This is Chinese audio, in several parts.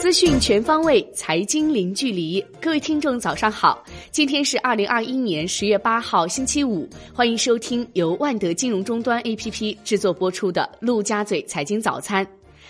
资讯全方位，财经零距离。各位听众，早上好！今天是二零二一年十月八号，星期五。欢迎收听由万德金融终端 APP 制作播出的《陆家嘴财经早餐》。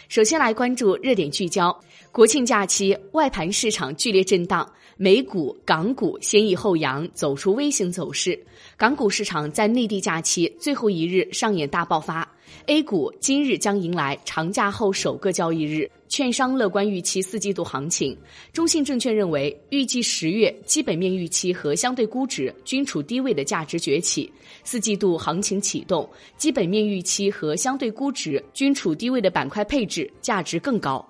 首先来关注热点聚焦。国庆假期，外盘市场剧烈震荡，美股、港股先抑后扬，走出 V 型走势。港股市场在内地假期最后一日上演大爆发，A 股今日将迎来长假后首个交易日。券商乐观预期四季度行情，中信证券认为，预计十月基本面预期和相对估值均处低位的价值崛起，四季度行情启动，基本面预期和相对估值均处低位的板块配置价值更高。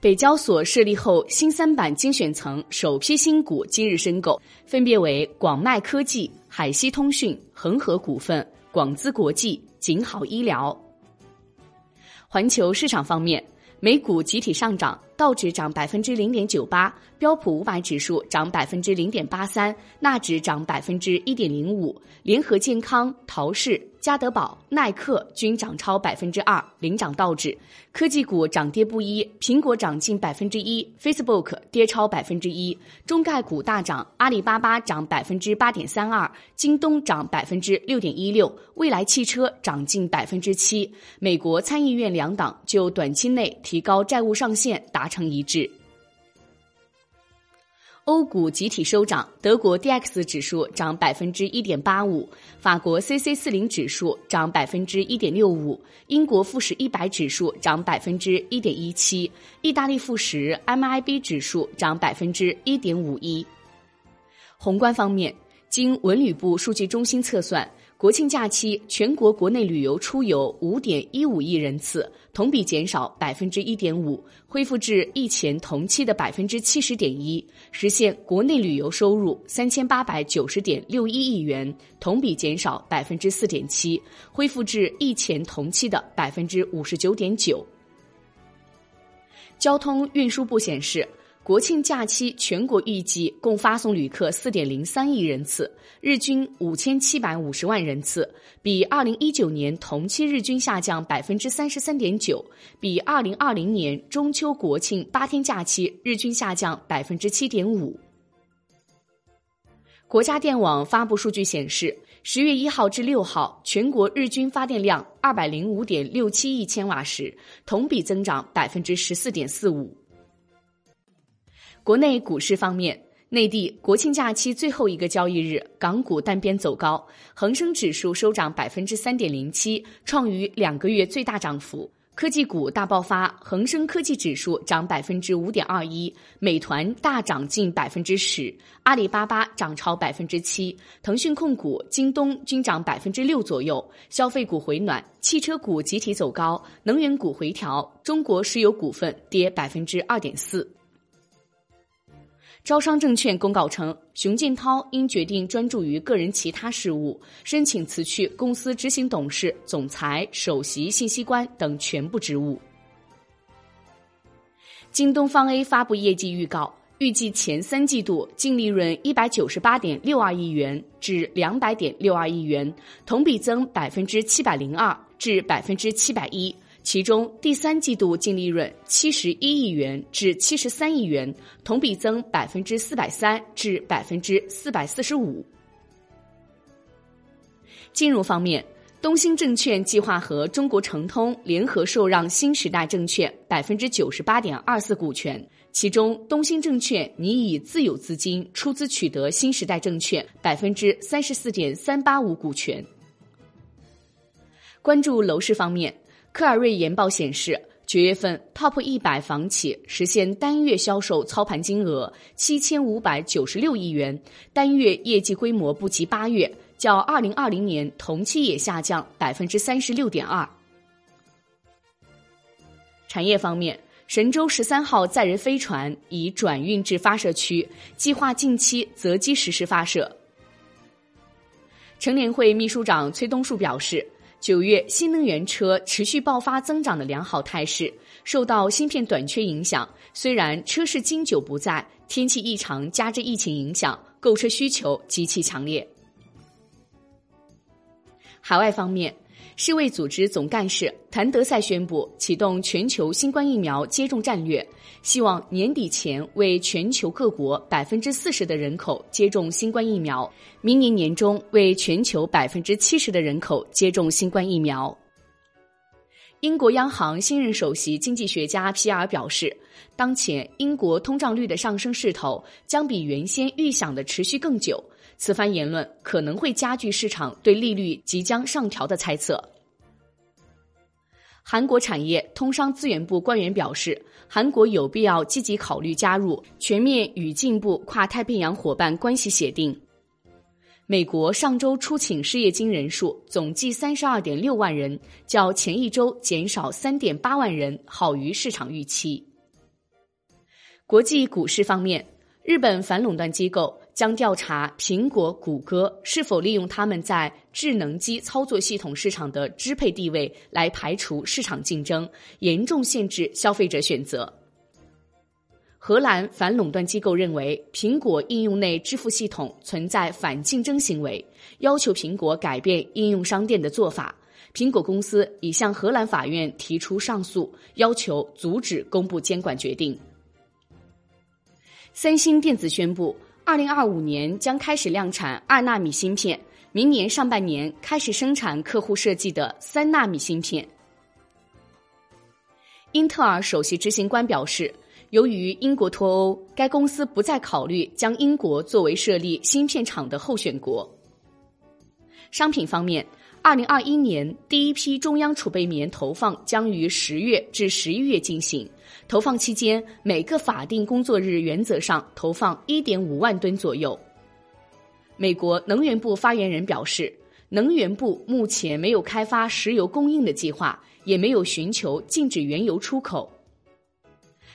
北交所设立后，新三板精选层首批新股今日申购，分别为广迈科技、海西通讯、恒河股份、广资国际、景好医疗。环球市场方面，美股集体上涨，道指涨百分之零点九八，标普五百指数涨百分之零点八三，纳指涨百分之一点零五，联合健康、陶氏。家得宝、耐克均涨超百分之二，领涨道指。科技股涨跌不一，苹果涨近百分之一，Facebook 跌超百分之一。中概股大涨，阿里巴巴涨百分之八点三二，京东涨百分之六点一六，蔚来汽车涨近百分之七。美国参议院两党就短期内提高债务上限达成一致。欧股集体收涨，德国 D X 指数涨百分之一点八五，法国 C C 四零指数涨百分之一点六五，英国富时一百指数涨百分之一点一七，意大利富时 M I B 指数涨百分之一点五一。宏观方面，经文旅部数据中心测算。国庆假期，全国国内旅游出游五点一五亿人次，同比减少百分之一点五，恢复至疫前同期的百分之七十点一，实现国内旅游收入三千八百九十点六一亿元，同比减少百分之四点七，恢复至疫前同期的百分之五十九点九。交通运输部显示。国庆假期，全国预计共发送旅客四点零三亿人次，日均五千七百五十万人次，比二零一九年同期日均下降百分之三十三点九，比二零二零年中秋国庆八天假期日均下降百分之七点五。国家电网发布数据显示，十月一号至六号，全国日均发电量二百零五点六七亿千瓦时，同比增长百分之十四点四五。国内股市方面，内地国庆假期最后一个交易日，港股单边走高，恒生指数收涨百分之三点零七，创逾两个月最大涨幅。科技股大爆发，恒生科技指数涨百分之五点二一，美团大涨近百分之十，阿里巴巴涨超百分之七，腾讯控股、京东均涨百分之六左右。消费股回暖，汽车股集体走高，能源股回调，中国石油股份跌百分之二点四。招商证券公告称，熊建涛因决定专注于个人其他事务，申请辞去公司执行董事、总裁、首席信息官等全部职务。京东方 A 发布业绩预告，预计前三季度净利润一百九十八点六二亿元至两百点六二亿元，同比增百分之七百零二至百分之七百一。其中，第三季度净利润七十一亿元至七十三亿元，同比增百分之四百三至百分之四百四十五。金融方面，东兴证券计划和中国诚通联合受让新时代证券百分之九十八点二四股权，其中东兴证券拟以自有资金出资取得新时代证券百分之三十四点三八五股权。关注楼市方面。科尔瑞研报显示，九月份 TOP 一百房企实现单月销售操盘金额七千五百九十六亿元，单月业绩规模不及八月，较二零二零年同期也下降百分之三十六点二。产业方面，神舟十三号载人飞船已转运至发射区，计划近期择机实施发射。成联会秘书长崔东树表示。九月新能源车持续爆发增长的良好态势，受到芯片短缺影响。虽然车市经久不在，天气异常加之疫情影响，购车需求极其强烈。海外方面，世卫组织总干事谭德赛宣布启动全球新冠疫苗接种战略，希望年底前为全球各国百分之四十的人口接种新冠疫苗，明年年中为全球百分之七十的人口接种新冠疫苗。英国央行新任首席经济学家皮尔表示，当前英国通胀率的上升势头将比原先预想的持续更久。此番言论可能会加剧市场对利率即将上调的猜测。韩国产业通商资源部官员表示，韩国有必要积极考虑加入全面与进步跨太平洋伙伴关系协定。美国上周出请失业金人数总计三十二点六万人，较前一周减少三点八万人，好于市场预期。国际股市方面，日本反垄断机构。将调查苹果、谷歌是否利用他们在智能机操作系统市场的支配地位来排除市场竞争，严重限制消费者选择。荷兰反垄断机构认为，苹果应用内支付系统存在反竞争行为，要求苹果改变应用商店的做法。苹果公司已向荷兰法院提出上诉，要求阻止公布监管决定。三星电子宣布。二零二五年将开始量产二纳米芯片，明年上半年开始生产客户设计的三纳米芯片。英特尔首席执行官表示，由于英国脱欧，该公司不再考虑将英国作为设立芯片厂的候选国。商品方面。二零二一年第一批中央储备棉投放将于十月至十一月进行。投放期间，每个法定工作日原则上投放一点五万吨左右。美国能源部发言人表示，能源部目前没有开发石油供应的计划，也没有寻求禁止原油出口。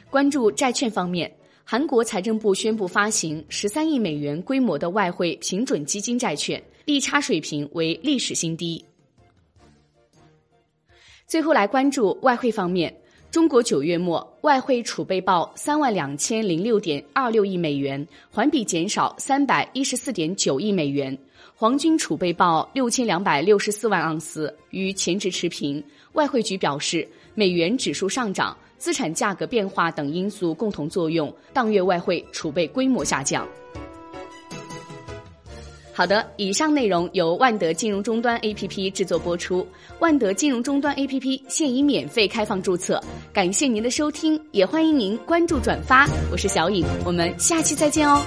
关注债券方面，韩国财政部宣布发行十三亿美元规模的外汇平准基金债券。利差水平为历史新低。最后来关注外汇方面，中国九月末外汇储备报三万两千零六点二六亿美元，环比减少三百一十四点九亿美元。黄金储备报六千两百六十四万盎司，与前值持平。外汇局表示，美元指数上涨、资产价格变化等因素共同作用，当月外汇储备规模下降。好的，以上内容由万德金融终端 APP 制作播出。万德金融终端 APP 现已免费开放注册，感谢您的收听，也欢迎您关注转发。我是小颖，我们下期再见哦。